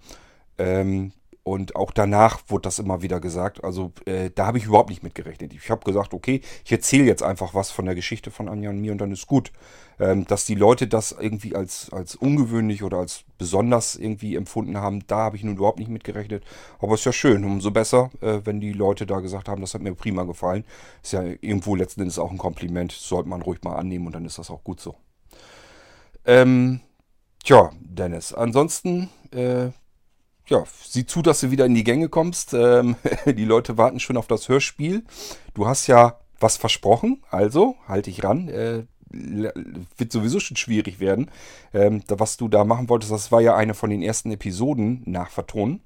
[SPEAKER 1] Ähm, und auch danach wurde das immer wieder gesagt. Also äh, da habe ich überhaupt nicht mit gerechnet. Ich habe gesagt, okay, ich erzähle jetzt einfach was von der Geschichte von Anja und mir und dann ist gut. Ähm, dass die Leute das irgendwie als, als ungewöhnlich oder als besonders irgendwie empfunden haben, da habe ich nun überhaupt nicht mit gerechnet. Aber ist ja schön, umso besser, äh, wenn die Leute da gesagt haben, das hat mir prima gefallen. Ist ja irgendwo letzten Endes auch ein Kompliment. Sollte man ruhig mal annehmen und dann ist das auch gut so. Ähm, tja, Dennis, ansonsten äh, ja, sieh zu, dass du wieder in die Gänge kommst. Ähm, <laughs> die Leute warten schon auf das Hörspiel. Du hast ja was versprochen, also halte ich ran. Äh, wird sowieso schon schwierig werden. Ähm, was du da machen wolltest, das war ja eine von den ersten Episoden nach Vertonen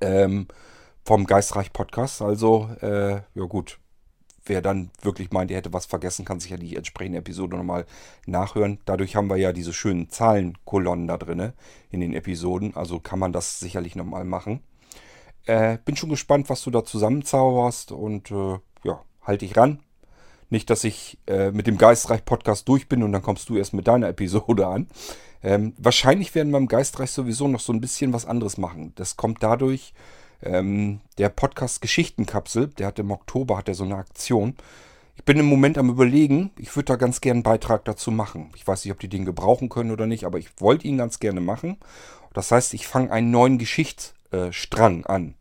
[SPEAKER 1] ähm, vom Geistreich Podcast. Also, äh, ja gut, wer dann wirklich meint, er hätte was vergessen, kann sich ja die entsprechende Episode nochmal nachhören. Dadurch haben wir ja diese schönen Zahlenkolonnen da drin in den Episoden. Also kann man das sicherlich nochmal machen. Äh, bin schon gespannt, was du da zusammenzauberst und äh, ja, halte dich ran. Nicht, dass ich äh, mit dem Geistreich-Podcast durch bin und dann kommst du erst mit deiner Episode an. Ähm, wahrscheinlich werden wir im Geistreich sowieso noch so ein bisschen was anderes machen. Das kommt dadurch, ähm, der Podcast Geschichtenkapsel, der hat im Oktober hat er so eine Aktion. Ich bin im Moment am überlegen, ich würde da ganz gerne einen Beitrag dazu machen. Ich weiß nicht, ob die den gebrauchen können oder nicht, aber ich wollte ihn ganz gerne machen. Das heißt, ich fange einen neuen Geschichtsstrang an.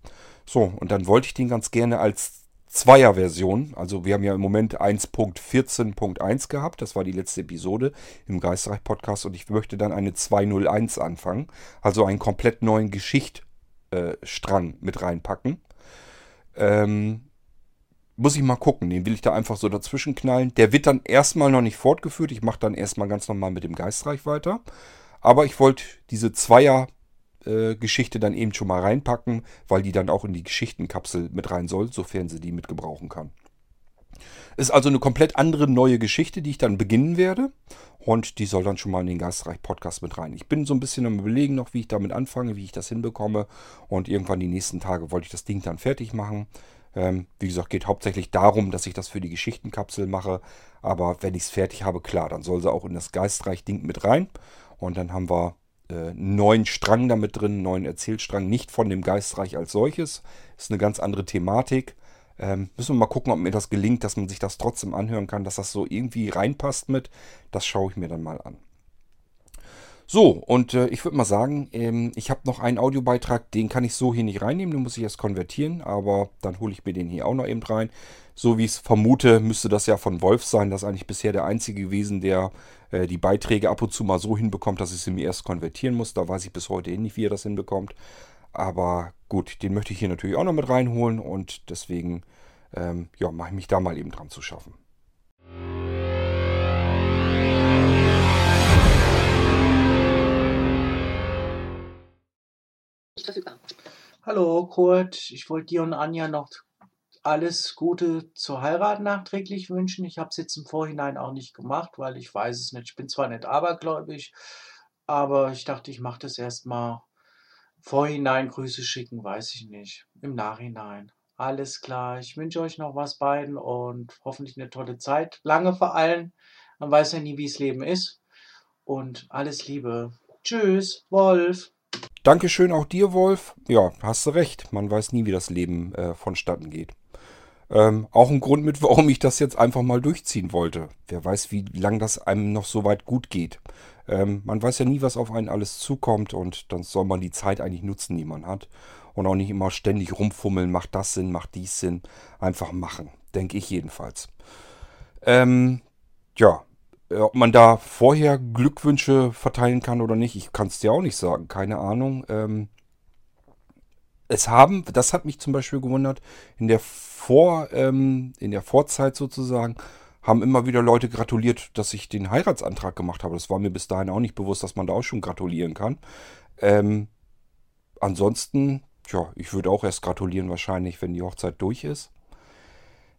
[SPEAKER 1] So, und dann wollte ich den ganz gerne als Zweier-Version. Also wir haben ja im Moment 1.14.1 gehabt. Das war die letzte Episode im Geistreich-Podcast. Und ich möchte dann eine 201 anfangen. Also einen komplett neuen Geschicht äh, Strang mit reinpacken. Ähm, muss ich mal gucken. Den will ich da einfach so dazwischen knallen. Der wird dann erstmal noch nicht fortgeführt. Ich mache dann erstmal ganz normal mit dem Geistreich weiter. Aber ich wollte diese Zweier-Geschichte äh, dann eben schon mal reinpacken, weil die dann auch in die Geschichtenkapsel mit rein soll, sofern sie die mit gebrauchen kann. Ist also eine komplett andere neue Geschichte, die ich dann beginnen werde. Und die soll dann schon mal in den Geistreich-Podcast mit rein. Ich bin so ein bisschen am Überlegen noch, wie ich damit anfange, wie ich das hinbekomme. Und irgendwann die nächsten Tage wollte ich das Ding dann fertig machen. Ähm, wie gesagt, geht hauptsächlich darum, dass ich das für die Geschichtenkapsel mache. Aber wenn ich es fertig habe, klar, dann soll sie auch in das Geistreich-Ding mit rein. Und dann haben wir äh, neuen Strang damit drin, neuen Erzählstrang. Nicht von dem Geistreich als solches. Ist eine ganz andere Thematik. Ähm, müssen wir mal gucken, ob mir das gelingt, dass man sich das trotzdem anhören kann, dass das so irgendwie reinpasst mit. Das schaue ich mir dann mal an. So, und äh, ich würde mal sagen, ähm, ich habe noch einen Audiobeitrag, den kann ich so hier nicht reinnehmen, den muss ich erst konvertieren, aber dann hole ich mir den hier auch noch eben rein. So wie ich es vermute, müsste das ja von Wolf sein. Das ist eigentlich bisher der einzige gewesen, der äh, die Beiträge ab und zu mal so hinbekommt, dass ich sie mir erst konvertieren muss. Da weiß ich bis heute eh nicht, wie er das hinbekommt. Aber Gut, den möchte ich hier natürlich auch noch mit reinholen und deswegen ähm, ja, mache ich mich da mal eben dran zu schaffen.
[SPEAKER 6] Hallo Kurt, ich wollte dir und Anja noch alles Gute zur Heirat nachträglich wünschen. Ich habe es jetzt im Vorhinein auch nicht gemacht, weil ich weiß es nicht. Ich bin zwar nicht abergläubig, aber ich dachte, ich mache das erstmal Vorhinein Grüße schicken, weiß ich nicht. Im Nachhinein. Alles klar. Ich wünsche euch noch was beiden und hoffentlich eine tolle Zeit. Lange vor allem. Man weiß ja nie, wie es Leben ist. Und alles Liebe. Tschüss, Wolf.
[SPEAKER 1] Dankeschön auch dir, Wolf. Ja, hast du recht. Man weiß nie, wie das Leben äh, vonstatten geht. Ähm, auch ein Grund mit, <laughs> warum ich das jetzt einfach mal durchziehen wollte. Wer weiß, wie lange das einem noch so weit gut geht. Ähm, man weiß ja nie, was auf einen alles zukommt und dann soll man die Zeit eigentlich nutzen, die man hat. Und auch nicht immer ständig rumfummeln, macht das Sinn, macht dies Sinn. Einfach machen, denke ich jedenfalls. Ähm, ja, ob man da vorher Glückwünsche verteilen kann oder nicht, ich kann es dir auch nicht sagen, keine Ahnung. Ähm, es haben, das hat mich zum Beispiel gewundert, in der Vor, ähm, in der Vorzeit sozusagen, haben immer wieder Leute gratuliert, dass ich den Heiratsantrag gemacht habe. Das war mir bis dahin auch nicht bewusst, dass man da auch schon gratulieren kann. Ähm, ansonsten, ja, ich würde auch erst gratulieren wahrscheinlich, wenn die Hochzeit durch ist.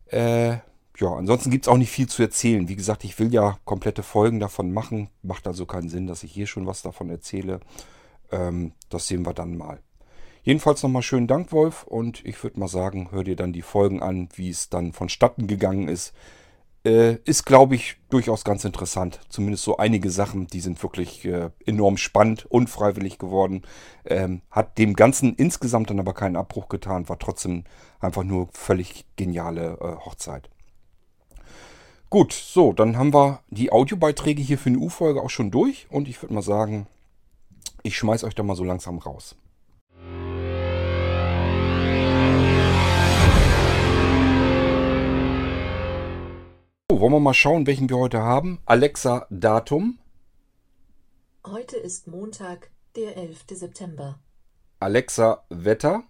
[SPEAKER 1] Äh, ja, ansonsten gibt es auch nicht viel zu erzählen. Wie gesagt, ich will ja komplette Folgen davon machen. Macht also keinen Sinn, dass ich hier schon was davon erzähle. Ähm, das sehen wir dann mal. Jedenfalls nochmal schönen Dank, Wolf. Und ich würde mal sagen, hör dir dann die Folgen an, wie es dann vonstatten gegangen ist. Äh, ist, glaube ich, durchaus ganz interessant. Zumindest so einige Sachen, die sind wirklich äh, enorm spannend, unfreiwillig geworden. Ähm, hat dem Ganzen insgesamt dann aber keinen Abbruch getan. War trotzdem einfach nur völlig geniale äh, Hochzeit. Gut, so, dann haben wir die Audiobeiträge hier für eine U-Folge auch schon durch. Und ich würde mal sagen, ich schmeiß euch da mal so langsam raus. So, wollen wir mal schauen, welchen wir heute haben. Alexa, Datum.
[SPEAKER 7] Heute ist Montag, der 11. September.
[SPEAKER 1] Alexa, Wetter.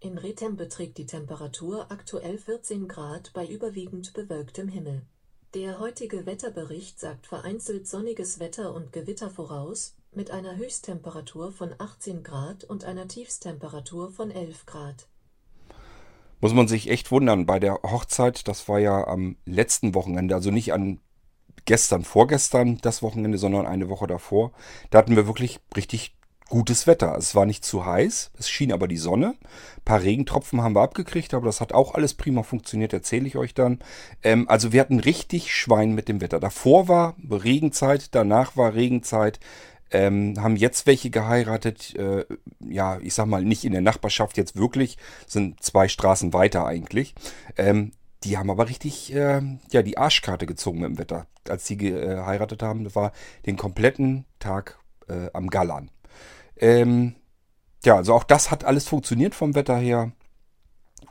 [SPEAKER 7] In Retem beträgt die Temperatur aktuell 14 Grad bei überwiegend bewölktem Himmel. Der heutige Wetterbericht sagt vereinzelt sonniges Wetter und Gewitter voraus, mit einer Höchsttemperatur von 18 Grad und einer Tiefstemperatur von 11 Grad
[SPEAKER 1] muss man sich echt wundern. Bei der Hochzeit, das war ja am letzten Wochenende, also nicht an gestern, vorgestern das Wochenende, sondern eine Woche davor. Da hatten wir wirklich richtig gutes Wetter. Es war nicht zu heiß, es schien aber die Sonne. Ein paar Regentropfen haben wir abgekriegt, aber das hat auch alles prima funktioniert, erzähle ich euch dann. Ähm, also wir hatten richtig Schwein mit dem Wetter. Davor war Regenzeit, danach war Regenzeit. Ähm, haben jetzt welche geheiratet, äh, ja, ich sag mal, nicht in der Nachbarschaft jetzt wirklich, sind zwei Straßen weiter eigentlich. Ähm, die haben aber richtig, äh, ja, die Arschkarte gezogen dem Wetter. Als die geheiratet haben, das war den kompletten Tag äh, am Gallern. Ähm, ja, also auch das hat alles funktioniert vom Wetter her.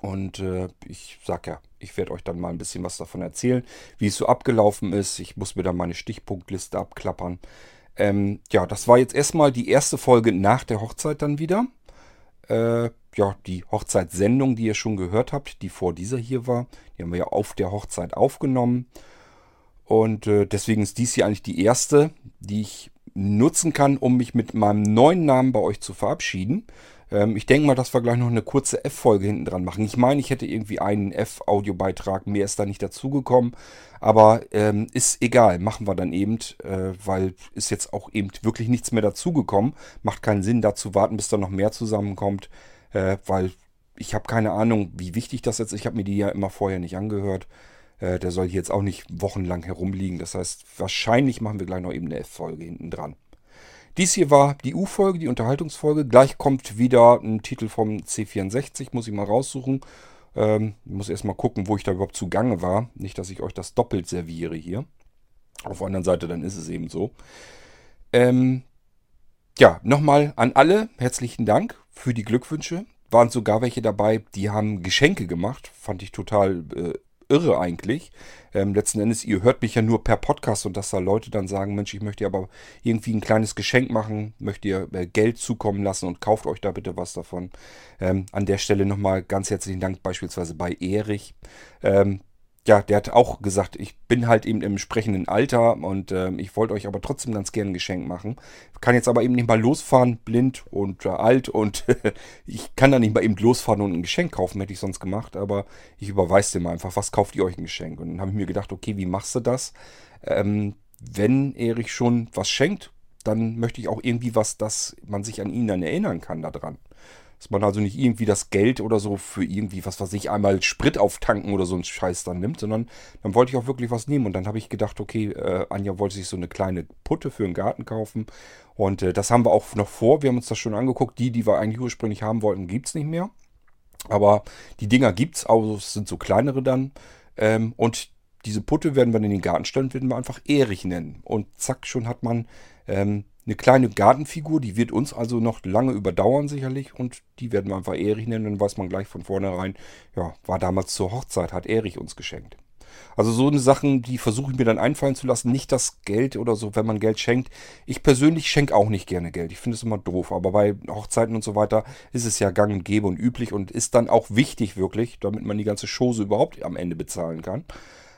[SPEAKER 1] Und äh, ich sag ja, ich werde euch dann mal ein bisschen was davon erzählen, wie es so abgelaufen ist. Ich muss mir dann meine Stichpunktliste abklappern. Ähm, ja, das war jetzt erstmal die erste Folge nach der Hochzeit dann wieder. Äh, ja, die Hochzeitssendung, die ihr schon gehört habt, die vor dieser hier war, die haben wir ja auf der Hochzeit aufgenommen. Und äh, deswegen ist dies hier eigentlich die erste, die ich nutzen kann, um mich mit meinem neuen Namen bei euch zu verabschieden. Ähm, ich denke mal, dass wir gleich noch eine kurze F-Folge hinten dran machen. Ich meine, ich hätte irgendwie einen F-Audiobeitrag, mehr ist da nicht dazugekommen. Aber ähm, ist egal, machen wir dann eben, äh, weil ist jetzt auch eben wirklich nichts mehr dazugekommen. Macht keinen Sinn, da zu warten, bis da noch mehr zusammenkommt, äh, weil ich habe keine Ahnung, wie wichtig das jetzt ist. Ich habe mir die ja immer vorher nicht angehört. Äh, der soll jetzt auch nicht wochenlang herumliegen. Das heißt, wahrscheinlich machen wir gleich noch eben eine F-Folge hinten dran. Dies hier war die U-Folge, die Unterhaltungsfolge. Gleich kommt wieder ein Titel vom C64, muss ich mal raussuchen. Ähm, ich muss erstmal gucken, wo ich da überhaupt zugange war. Nicht, dass ich euch das doppelt serviere hier. Auf der anderen Seite, dann ist es eben so. Ähm, ja, nochmal an alle herzlichen Dank für die Glückwünsche. Waren sogar welche dabei, die haben Geschenke gemacht. Fand ich total äh, irre eigentlich. Ähm, letzten Endes, ihr hört mich ja nur per Podcast und dass da Leute dann sagen, Mensch, ich möchte aber irgendwie ein kleines Geschenk machen, möchte ihr äh, Geld zukommen lassen und kauft euch da bitte was davon. Ähm, an der Stelle nochmal ganz herzlichen Dank beispielsweise bei Erich. Ähm, ja, der hat auch gesagt, ich bin halt eben im entsprechenden Alter und äh, ich wollte euch aber trotzdem ganz gerne ein Geschenk machen. Kann jetzt aber eben nicht mal losfahren, blind und äh, alt und <laughs> ich kann da nicht mal eben losfahren und ein Geschenk kaufen, hätte ich sonst gemacht, aber ich überweise dem einfach, was kauft ihr euch ein Geschenk? Und dann habe ich mir gedacht, okay, wie machst du das? Ähm, wenn Erich schon was schenkt, dann möchte ich auch irgendwie was, dass man sich an ihn dann erinnern kann daran. Dass man also nicht irgendwie das Geld oder so für irgendwie, was weiß ich, einmal Sprit auftanken oder so einen Scheiß dann nimmt, sondern dann wollte ich auch wirklich was nehmen. Und dann habe ich gedacht, okay, äh, Anja wollte sich so eine kleine Putte für den Garten kaufen. Und äh, das haben wir auch noch vor. Wir haben uns das schon angeguckt. Die, die wir eigentlich ursprünglich haben wollten, gibt es nicht mehr. Aber die Dinger gibt es, also es sind so kleinere dann. Ähm, und diese Putte werden wir in den Garten stellen, werden wir einfach Erich nennen. Und zack, schon hat man ähm, eine kleine Gartenfigur, die wird uns also noch lange überdauern sicherlich und die werden wir einfach Erich nennen, dann weiß man gleich von vornherein, ja, war damals zur Hochzeit, hat Erich uns geschenkt. Also so eine Sachen, die versuche ich mir dann einfallen zu lassen. Nicht das Geld oder so, wenn man Geld schenkt. Ich persönlich schenke auch nicht gerne Geld. Ich finde es immer doof. Aber bei Hochzeiten und so weiter ist es ja gang und gäbe und üblich und ist dann auch wichtig wirklich, damit man die ganze Chose überhaupt am Ende bezahlen kann.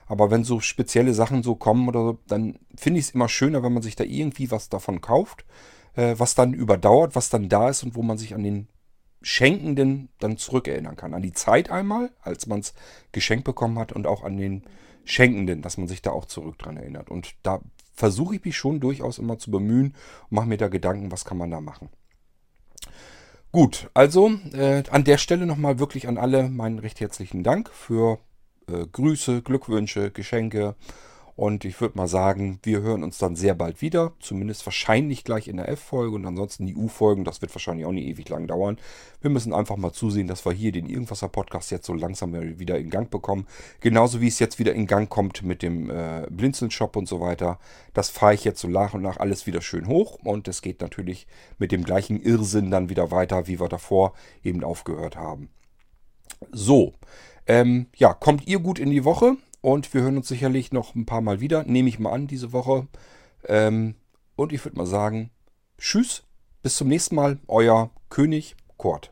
[SPEAKER 1] Aber wenn so spezielle Sachen so kommen oder so, dann finde ich es immer schöner, wenn man sich da irgendwie was davon kauft, äh, was dann überdauert, was dann da ist und wo man sich an den Schenkenden dann zurückerinnern kann. An die Zeit einmal, als man es geschenkt bekommen hat und auch an den Schenkenden, dass man sich da auch zurück dran erinnert. Und da versuche ich mich schon durchaus immer zu bemühen und mache mir da Gedanken, was kann man da machen. Gut, also äh, an der Stelle nochmal wirklich an alle meinen recht herzlichen Dank für äh, Grüße, Glückwünsche, Geschenke. Und ich würde mal sagen, wir hören uns dann sehr bald wieder. Zumindest wahrscheinlich gleich in der F-Folge und ansonsten die U-Folgen. Das wird wahrscheinlich auch nicht ewig lang dauern. Wir müssen einfach mal zusehen, dass wir hier den Irgendwasser-Podcast jetzt so langsam wieder in Gang bekommen. Genauso wie es jetzt wieder in Gang kommt mit dem äh, Blinzeln-Shop und so weiter. Das fahre ich jetzt so nach und nach alles wieder schön hoch. Und es geht natürlich mit dem gleichen Irrsinn dann wieder weiter, wie wir davor eben aufgehört haben. So, ähm, ja, kommt ihr gut in die Woche und wir hören uns sicherlich noch ein paar Mal wieder, nehme ich mal an, diese Woche. Ähm, und ich würde mal sagen, tschüss, bis zum nächsten Mal, euer König Kurt.